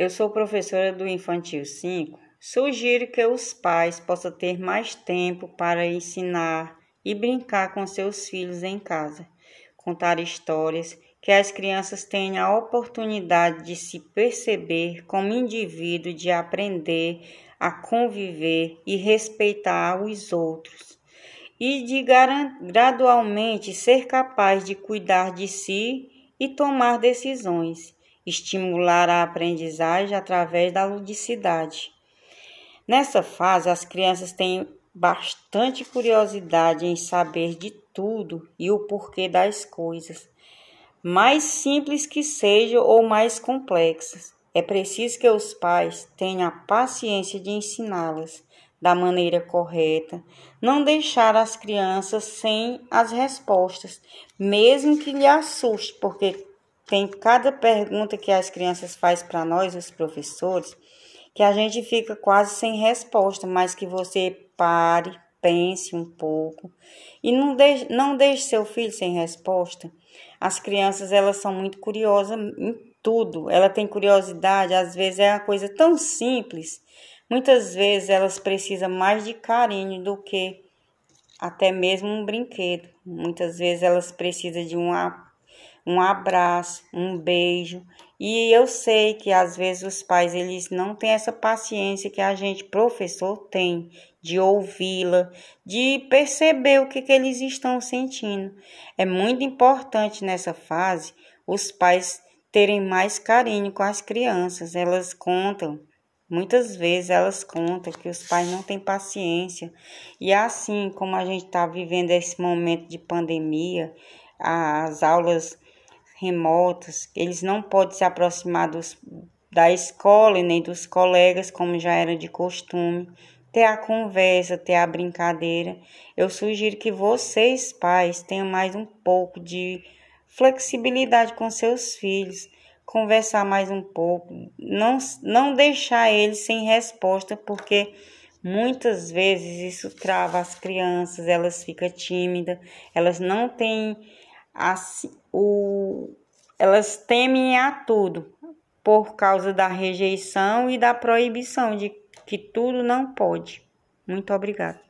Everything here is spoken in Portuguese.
Eu sou professora do Infantil 5. Sugiro que os pais possam ter mais tempo para ensinar e brincar com seus filhos em casa, contar histórias, que as crianças tenham a oportunidade de se perceber como indivíduo, de aprender a conviver e respeitar os outros, e de gradualmente ser capaz de cuidar de si e tomar decisões estimular a aprendizagem através da ludicidade. Nessa fase, as crianças têm bastante curiosidade em saber de tudo e o porquê das coisas, mais simples que sejam ou mais complexas. É preciso que os pais tenham a paciência de ensiná-las da maneira correta, não deixar as crianças sem as respostas, mesmo que lhe assuste, porque tem cada pergunta que as crianças faz para nós, os professores, que a gente fica quase sem resposta, mas que você pare, pense um pouco e não deixe, não deixe seu filho sem resposta. As crianças, elas são muito curiosas em tudo. Ela tem curiosidade, às vezes é uma coisa tão simples. Muitas vezes elas precisam mais de carinho do que até mesmo um brinquedo. Muitas vezes elas precisam de um um abraço, um beijo. E eu sei que às vezes os pais eles não têm essa paciência que a gente professor tem de ouvi-la, de perceber o que, que eles estão sentindo. É muito importante nessa fase os pais terem mais carinho com as crianças. Elas contam, muitas vezes elas contam que os pais não têm paciência. E assim como a gente está vivendo esse momento de pandemia, as aulas remotas, eles não podem se aproximar dos, da escola e nem dos colegas, como já era de costume, ter a conversa, ter a brincadeira. Eu sugiro que vocês, pais, tenham mais um pouco de flexibilidade com seus filhos, conversar mais um pouco, não, não deixar eles sem resposta, porque muitas vezes isso trava as crianças, elas ficam tímidas, elas não têm assim, o, elas temem a tudo por causa da rejeição e da proibição de que tudo não pode. Muito obrigada.